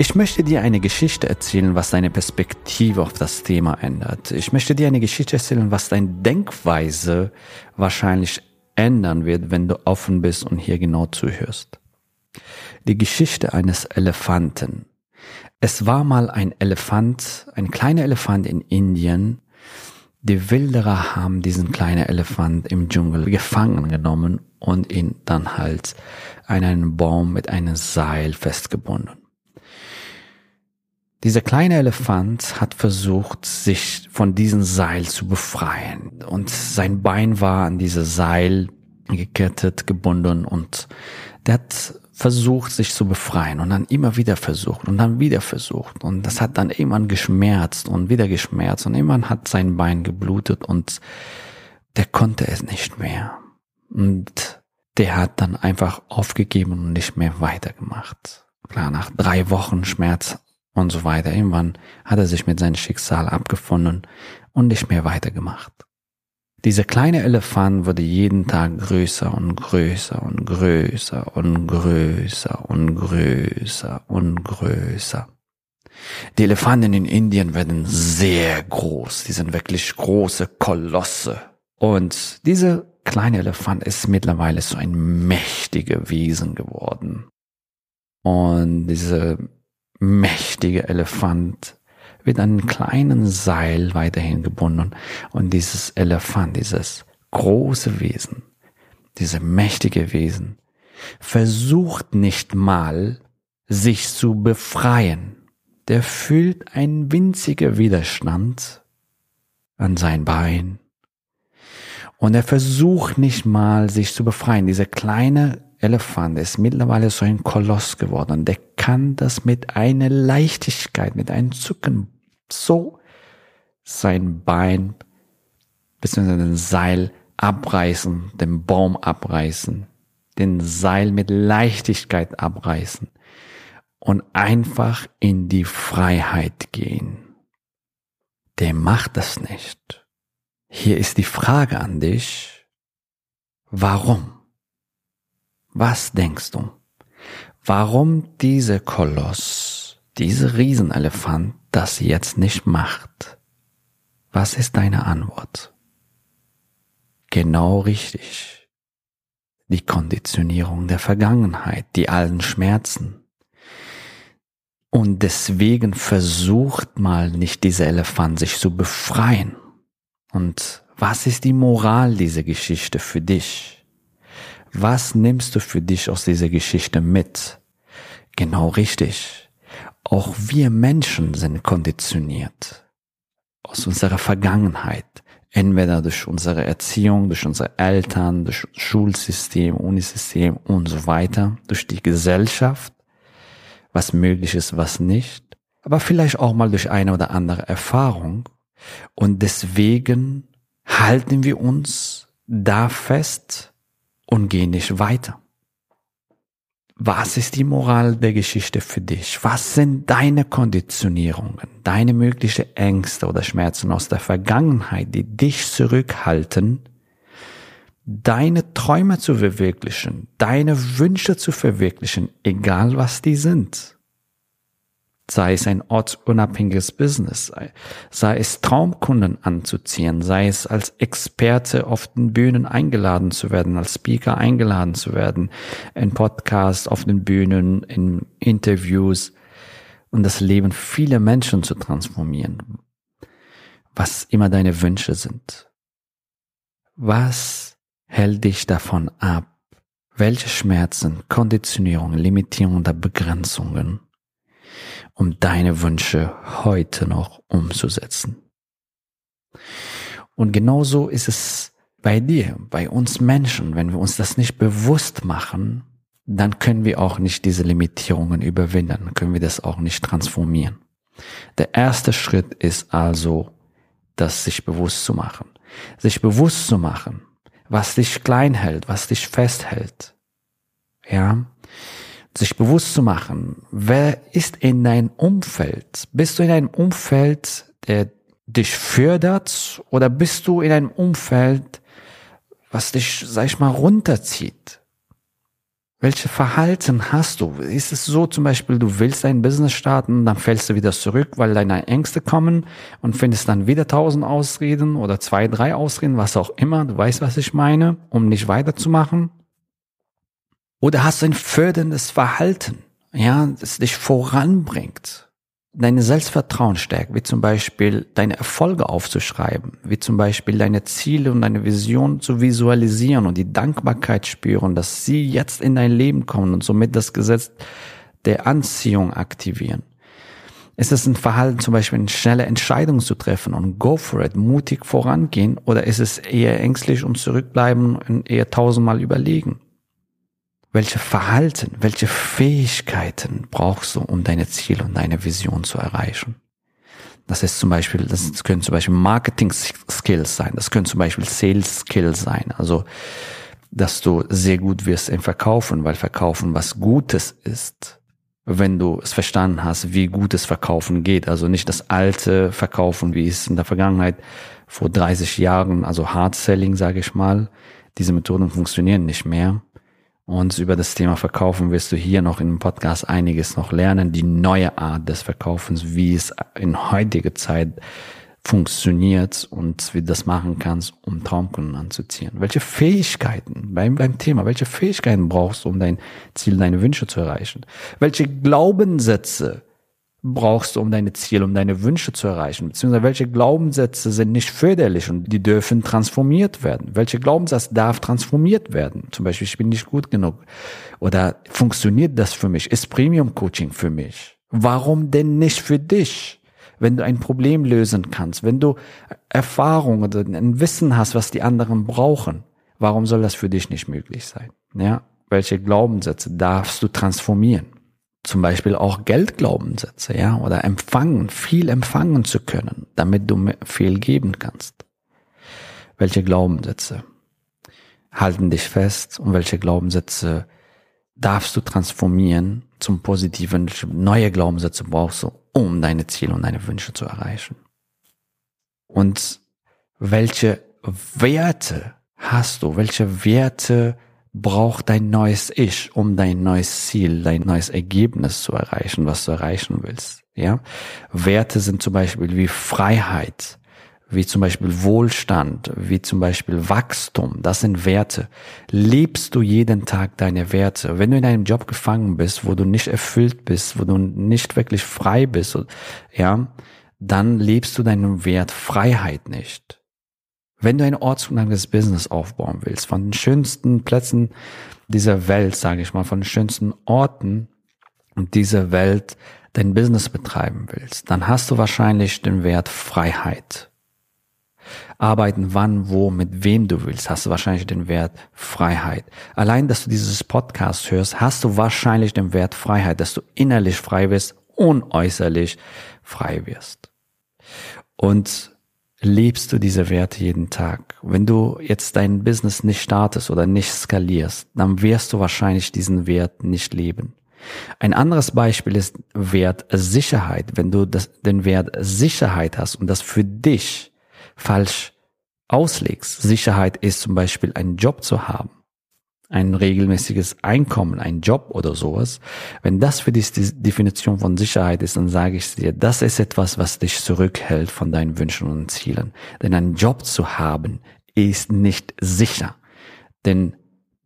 Ich möchte dir eine Geschichte erzählen, was deine Perspektive auf das Thema ändert. Ich möchte dir eine Geschichte erzählen, was deine Denkweise wahrscheinlich ändern wird, wenn du offen bist und hier genau zuhörst. Die Geschichte eines Elefanten. Es war mal ein Elefant, ein kleiner Elefant in Indien. Die Wilderer haben diesen kleinen Elefant im Dschungel gefangen genommen und ihn dann halt an einen Baum mit einem Seil festgebunden. Dieser kleine Elefant hat versucht, sich von diesem Seil zu befreien. Und sein Bein war an dieses Seil gekettet, gebunden und der hat versucht, sich zu befreien und dann immer wieder versucht und dann wieder versucht. Und das hat dann irgendwann geschmerzt und wieder geschmerzt und irgendwann hat sein Bein geblutet und der konnte es nicht mehr. Und der hat dann einfach aufgegeben und nicht mehr weitergemacht. Klar, nach drei Wochen Schmerz und so weiter. Irgendwann hat er sich mit seinem Schicksal abgefunden und nicht mehr weitergemacht. Dieser kleine Elefant wurde jeden Tag größer und größer und größer und größer und größer und größer. Die Elefanten in Indien werden sehr groß. Die sind wirklich große Kolosse. Und dieser kleine Elefant ist mittlerweile so ein mächtiger Wesen geworden. Und diese mächtige Elefant wird an einem kleinen Seil weiterhin gebunden und dieses Elefant, dieses große Wesen, diese mächtige Wesen, versucht nicht mal, sich zu befreien. Der fühlt einen winzigen Widerstand an sein Bein. Und er versucht nicht mal, sich zu befreien. Dieser kleine Elefant ist mittlerweile so ein Koloss geworden. Der kann das mit einer Leichtigkeit, mit einem Zucken so sein Bein bzw. den Seil abreißen, den Baum abreißen, den Seil mit Leichtigkeit abreißen und einfach in die Freiheit gehen. Der macht das nicht. Hier ist die Frage an dich, warum? Was denkst du? Warum diese Koloss, diese Riesenelefant das jetzt nicht macht? Was ist deine Antwort? Genau richtig. Die Konditionierung der Vergangenheit, die alten Schmerzen. Und deswegen versucht mal nicht dieser Elefant sich zu befreien. Und was ist die Moral dieser Geschichte für dich? Was nimmst du für dich aus dieser Geschichte mit? Genau richtig. Auch wir Menschen sind konditioniert aus unserer Vergangenheit. Entweder durch unsere Erziehung, durch unsere Eltern, durch Schulsystem, Unisystem und so weiter, durch die Gesellschaft, was möglich ist, was nicht, aber vielleicht auch mal durch eine oder andere Erfahrung. Und deswegen halten wir uns da fest, und geh nicht weiter. Was ist die Moral der Geschichte für dich? Was sind deine Konditionierungen, deine möglichen Ängste oder Schmerzen aus der Vergangenheit, die dich zurückhalten, deine Träume zu verwirklichen, deine Wünsche zu verwirklichen, egal was die sind? Sei es ein ortsunabhängiges Business, sei es Traumkunden anzuziehen, sei es als Experte auf den Bühnen eingeladen zu werden, als Speaker eingeladen zu werden, in Podcasts, auf den Bühnen, in Interviews und das Leben vieler Menschen zu transformieren, was immer deine Wünsche sind. Was hält dich davon ab, welche Schmerzen, Konditionierungen, Limitierungen oder Begrenzungen, um deine Wünsche heute noch umzusetzen. Und genauso ist es bei dir, bei uns Menschen, wenn wir uns das nicht bewusst machen, dann können wir auch nicht diese Limitierungen überwinden, können wir das auch nicht transformieren. Der erste Schritt ist also, das sich bewusst zu machen. Sich bewusst zu machen, was dich klein hält, was dich festhält. Ja, sich bewusst zu machen, wer ist in deinem Umfeld? Bist du in einem Umfeld, der dich fördert oder bist du in einem Umfeld, was dich, sag ich mal, runterzieht? Welche Verhalten hast du? Ist es so zum Beispiel, du willst ein Business starten, dann fällst du wieder zurück, weil deine Ängste kommen und findest dann wieder tausend Ausreden oder zwei, drei Ausreden, was auch immer. Du weißt, was ich meine, um nicht weiterzumachen. Oder hast du ein förderndes Verhalten, ja, das dich voranbringt? deine Selbstvertrauen stärkt, wie zum Beispiel deine Erfolge aufzuschreiben, wie zum Beispiel deine Ziele und deine Vision zu visualisieren und die Dankbarkeit spüren, dass sie jetzt in dein Leben kommen und somit das Gesetz der Anziehung aktivieren. Ist es ein Verhalten, zum Beispiel eine schnelle Entscheidung zu treffen und go for it, mutig vorangehen, oder ist es eher ängstlich und zurückbleiben und eher tausendmal überlegen? Welche Verhalten, welche Fähigkeiten brauchst du, um deine Ziele und deine Vision zu erreichen. Das ist zum Beispiel, das können zum Beispiel Marketing Skills sein, das können zum Beispiel Sales Skills sein, also dass du sehr gut wirst im Verkaufen, weil Verkaufen was Gutes ist, wenn du es verstanden hast, wie gutes Verkaufen geht. Also nicht das alte Verkaufen, wie es in der Vergangenheit vor 30 Jahren, also Hard Selling, sage ich mal. Diese Methoden funktionieren nicht mehr und über das Thema Verkaufen wirst du hier noch im Podcast einiges noch lernen. Die neue Art des Verkaufens, wie es in heutiger Zeit funktioniert und wie du das machen kannst, um Traumkunden anzuziehen. Welche Fähigkeiten beim, beim Thema, welche Fähigkeiten brauchst du, um dein Ziel, deine Wünsche zu erreichen? Welche Glaubenssätze brauchst du, um deine Ziele, um deine Wünsche zu erreichen? Beziehungsweise welche Glaubenssätze sind nicht förderlich und die dürfen transformiert werden? Welche Glaubenssatz darf transformiert werden? Zum Beispiel, ich bin nicht gut genug. Oder funktioniert das für mich? Ist Premium Coaching für mich? Warum denn nicht für dich? Wenn du ein Problem lösen kannst, wenn du Erfahrung oder ein Wissen hast, was die anderen brauchen, warum soll das für dich nicht möglich sein? Ja? Welche Glaubenssätze darfst du transformieren? Zum Beispiel auch Geldglaubenssätze, ja, oder empfangen, viel empfangen zu können, damit du viel geben kannst. Welche Glaubenssätze halten dich fest und welche Glaubenssätze darfst du transformieren zum Positiven? Neue Glaubenssätze brauchst du, um deine Ziele und deine Wünsche zu erreichen. Und welche Werte hast du? Welche Werte braucht dein neues Ich, um dein neues Ziel, dein neues Ergebnis zu erreichen, was du erreichen willst. Ja, Werte sind zum Beispiel wie Freiheit, wie zum Beispiel Wohlstand, wie zum Beispiel Wachstum. Das sind Werte. Lebst du jeden Tag deine Werte? Wenn du in einem Job gefangen bist, wo du nicht erfüllt bist, wo du nicht wirklich frei bist, ja, dann lebst du deinen Wert Freiheit nicht. Wenn du ein ortsunabhängiges Business aufbauen willst, von den schönsten Plätzen dieser Welt, sage ich mal, von den schönsten Orten dieser Welt dein Business betreiben willst, dann hast du wahrscheinlich den Wert Freiheit. Arbeiten wann, wo, mit wem du willst, hast du wahrscheinlich den Wert Freiheit. Allein, dass du dieses Podcast hörst, hast du wahrscheinlich den Wert Freiheit, dass du innerlich frei wirst und äußerlich frei wirst. Und lebst du diese Werte jeden Tag. Wenn du jetzt dein Business nicht startest oder nicht skalierst, dann wirst du wahrscheinlich diesen Wert nicht leben. Ein anderes Beispiel ist Wert Sicherheit. Wenn du das, den Wert Sicherheit hast und das für dich falsch auslegst, Sicherheit ist zum Beispiel einen Job zu haben, ein regelmäßiges Einkommen, ein Job oder sowas, wenn das für dich die Definition von Sicherheit ist, dann sage ich dir, das ist etwas, was dich zurückhält von deinen Wünschen und Zielen. Denn ein Job zu haben ist nicht sicher. Denn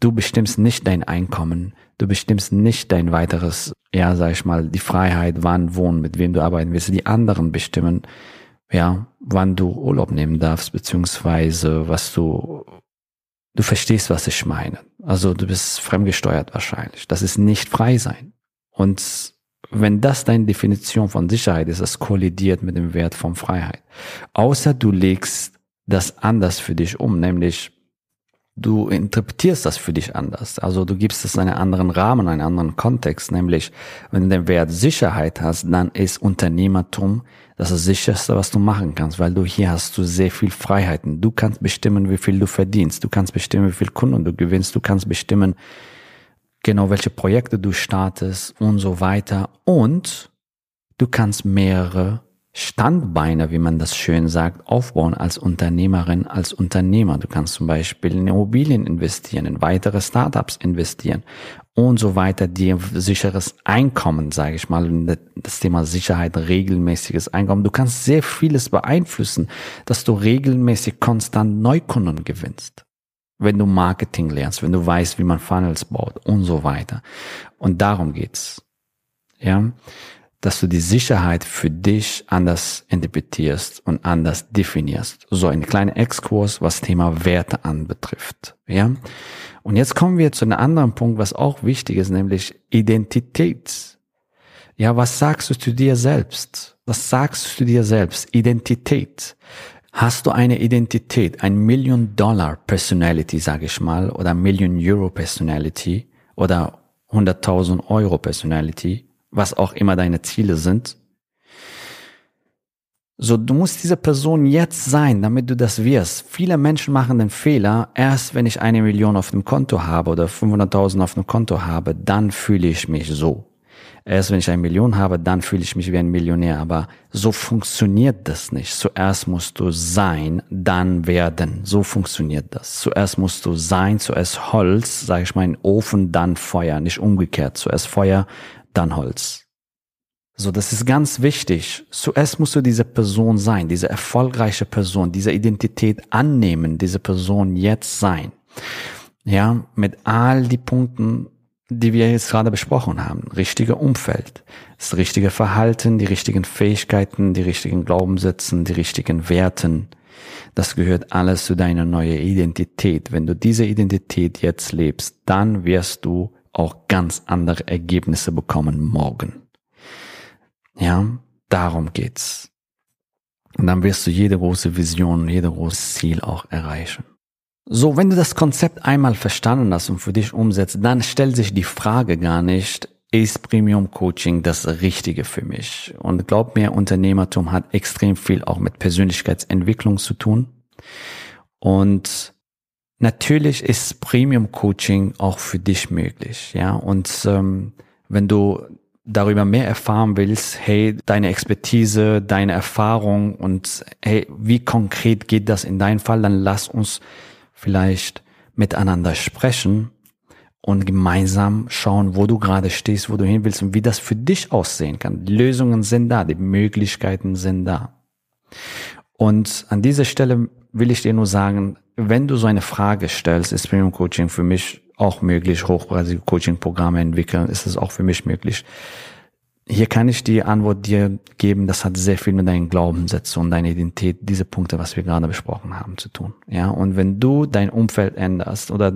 du bestimmst nicht dein Einkommen, du bestimmst nicht dein weiteres, ja, sag ich mal, die Freiheit, wann, wohnen, mit wem du arbeiten willst. Die anderen bestimmen, ja, wann du Urlaub nehmen darfst, beziehungsweise was du Du verstehst, was ich meine. Also du bist fremdgesteuert wahrscheinlich. Das ist nicht frei sein. Und wenn das deine Definition von Sicherheit ist, das kollidiert mit dem Wert von Freiheit. Außer du legst das anders für dich um, nämlich du interpretierst das für dich anders. Also du gibst es einen anderen Rahmen, einen anderen Kontext, nämlich wenn du den Wert Sicherheit hast, dann ist Unternehmertum das sicherste, was du machen kannst, weil du hier hast du sehr viel Freiheiten. Du kannst bestimmen, wie viel du verdienst. Du kannst bestimmen, wie viel Kunden du gewinnst. Du kannst bestimmen, genau welche Projekte du startest und so weiter. Und du kannst mehrere Standbeine, wie man das schön sagt, aufbauen als Unternehmerin, als Unternehmer. Du kannst zum Beispiel in Immobilien investieren, in weitere Startups investieren und so weiter, dir sicheres Einkommen, sage ich mal, das Thema Sicherheit, regelmäßiges Einkommen. Du kannst sehr vieles beeinflussen, dass du regelmäßig konstant Neukunden gewinnst. Wenn du Marketing lernst, wenn du weißt, wie man Funnels baut und so weiter. Und darum geht's. Ja dass du die Sicherheit für dich anders interpretierst und anders definierst. So ein kleiner Exkurs, was Thema Werte anbetrifft. Ja. Und jetzt kommen wir zu einem anderen Punkt, was auch wichtig ist, nämlich Identität. Ja, was sagst du zu dir selbst? Was sagst du zu dir selbst? Identität. Hast du eine Identität, ein Million Dollar Personality, sage ich mal, oder Million Euro Personality oder 100.000 Euro Personality? Was auch immer deine Ziele sind. So, du musst diese Person jetzt sein, damit du das wirst. Viele Menschen machen den Fehler, erst wenn ich eine Million auf dem Konto habe oder 500.000 auf dem Konto habe, dann fühle ich mich so. Erst wenn ich eine Million habe, dann fühle ich mich wie ein Millionär. Aber so funktioniert das nicht. Zuerst musst du sein, dann werden. So funktioniert das. Zuerst musst du sein, zuerst Holz, sage ich mal, in Ofen, dann Feuer. Nicht umgekehrt. Zuerst Feuer, dann Holz. So, das ist ganz wichtig. Zuerst musst du diese Person sein, diese erfolgreiche Person, diese Identität annehmen, diese Person jetzt sein. Ja, mit all die Punkten, die wir jetzt gerade besprochen haben. Richtige Umfeld, das richtige Verhalten, die richtigen Fähigkeiten, die richtigen Glaubenssätzen, die richtigen Werten. Das gehört alles zu deiner neuen Identität. Wenn du diese Identität jetzt lebst, dann wirst du auch ganz andere Ergebnisse bekommen morgen. Ja, darum geht's. Und dann wirst du jede große Vision, jede große Ziel auch erreichen. So, wenn du das Konzept einmal verstanden hast und für dich umsetzt, dann stellt sich die Frage gar nicht, ist Premium Coaching das Richtige für mich? Und glaub mir, Unternehmertum hat extrem viel auch mit Persönlichkeitsentwicklung zu tun. Und Natürlich ist Premium Coaching auch für dich möglich, ja. Und ähm, wenn du darüber mehr erfahren willst, hey, deine Expertise, deine Erfahrung und hey, wie konkret geht das in deinem Fall, dann lass uns vielleicht miteinander sprechen und gemeinsam schauen, wo du gerade stehst, wo du hin willst und wie das für dich aussehen kann. Die Lösungen sind da, die Möglichkeiten sind da. Und an dieser Stelle will ich dir nur sagen, wenn du so eine Frage stellst, ist Premium Coaching für mich auch möglich, hochpreisige Coaching-Programme entwickeln, ist es auch für mich möglich. Hier kann ich die Antwort dir geben, das hat sehr viel mit deinen Glaubenssätzen und deiner Identität, diese Punkte, was wir gerade besprochen haben, zu tun. Ja, und wenn du dein Umfeld änderst oder,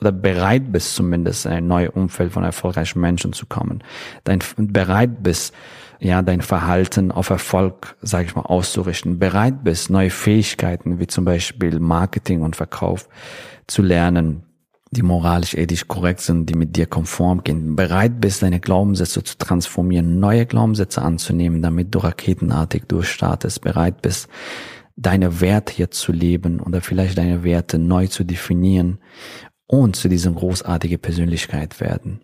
oder bereit bist, zumindest ein neues Umfeld von erfolgreichen Menschen zu kommen, dein, bereit bist, ja, dein Verhalten auf Erfolg, sage ich mal, auszurichten, bereit bist, neue Fähigkeiten wie zum Beispiel Marketing und Verkauf zu lernen, die moralisch ethisch korrekt sind, die mit dir konform gehen, bereit bist, deine Glaubenssätze zu transformieren, neue Glaubenssätze anzunehmen, damit du raketenartig durchstartest, bereit bist, deine Werte hier zu leben oder vielleicht deine Werte neu zu definieren und zu diesem großartige Persönlichkeit werden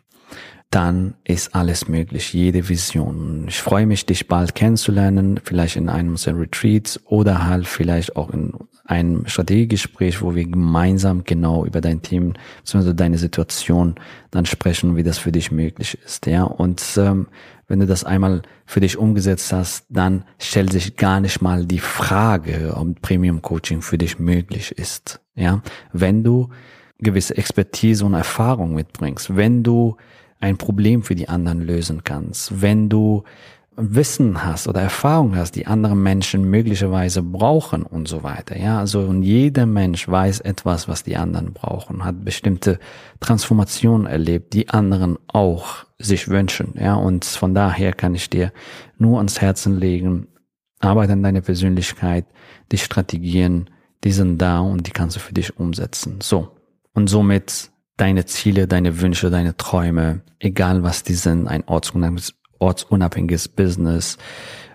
dann ist alles möglich, jede Vision. Ich freue mich, dich bald kennenzulernen, vielleicht in einem unserer Retreats oder halt vielleicht auch in einem Strategiegespräch, wo wir gemeinsam genau über dein Team bzw. deine Situation dann sprechen, wie das für dich möglich ist. Ja, und ähm, wenn du das einmal für dich umgesetzt hast, dann stellt sich gar nicht mal die Frage, ob Premium Coaching für dich möglich ist. Ja, wenn du gewisse Expertise und Erfahrung mitbringst, wenn du ein Problem für die anderen lösen kannst, wenn du Wissen hast oder Erfahrung hast, die andere Menschen möglicherweise brauchen und so weiter. Ja, also und jeder Mensch weiß etwas, was die anderen brauchen, hat bestimmte Transformationen erlebt, die anderen auch sich wünschen. Ja, und von daher kann ich dir nur ans Herzen legen, arbeite an deiner Persönlichkeit, die Strategien, die sind da und die kannst du für dich umsetzen. So. Und somit deine Ziele, deine Wünsche, deine Träume, egal was die sind, ein ortsunabhängiges, ortsunabhängiges Business,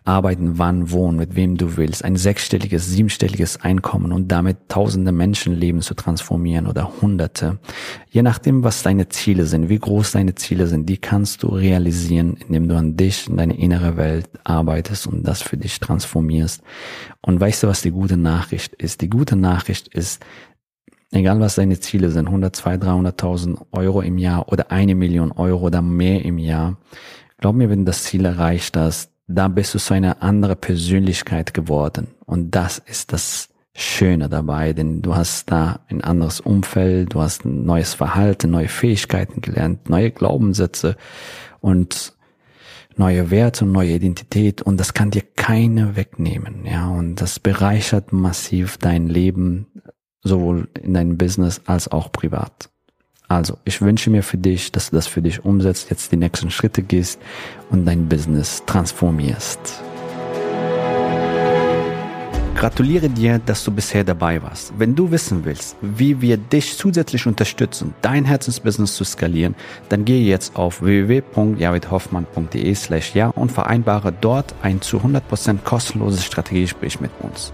arbeiten wann, wo und mit wem du willst, ein sechsstelliges, siebenstelliges Einkommen und damit tausende Menschenleben zu transformieren oder hunderte. Je nachdem, was deine Ziele sind, wie groß deine Ziele sind, die kannst du realisieren, indem du an dich, in deine innere Welt arbeitest und das für dich transformierst. Und weißt du, was die gute Nachricht ist? Die gute Nachricht ist, egal was deine Ziele sind, 100, 200, 300.000 Euro im Jahr oder eine Million Euro oder mehr im Jahr, glaub mir, wenn du das Ziel erreicht hast, da bist du so eine andere Persönlichkeit geworden. Und das ist das Schöne dabei, denn du hast da ein anderes Umfeld, du hast ein neues Verhalten, neue Fähigkeiten gelernt, neue Glaubenssätze und neue Werte und neue Identität. Und das kann dir keine wegnehmen, ja, und das bereichert massiv dein Leben, sowohl in deinem Business als auch privat. Also, ich wünsche mir für dich, dass du das für dich umsetzt, jetzt die nächsten Schritte gehst und dein Business transformierst. Gratuliere dir, dass du bisher dabei warst. Wenn du wissen willst, wie wir dich zusätzlich unterstützen, dein Herzensbusiness zu skalieren, dann gehe jetzt auf www.javidhoffmann.de slash ja und vereinbare dort ein zu 100% kostenloses Strategiegespräch mit uns.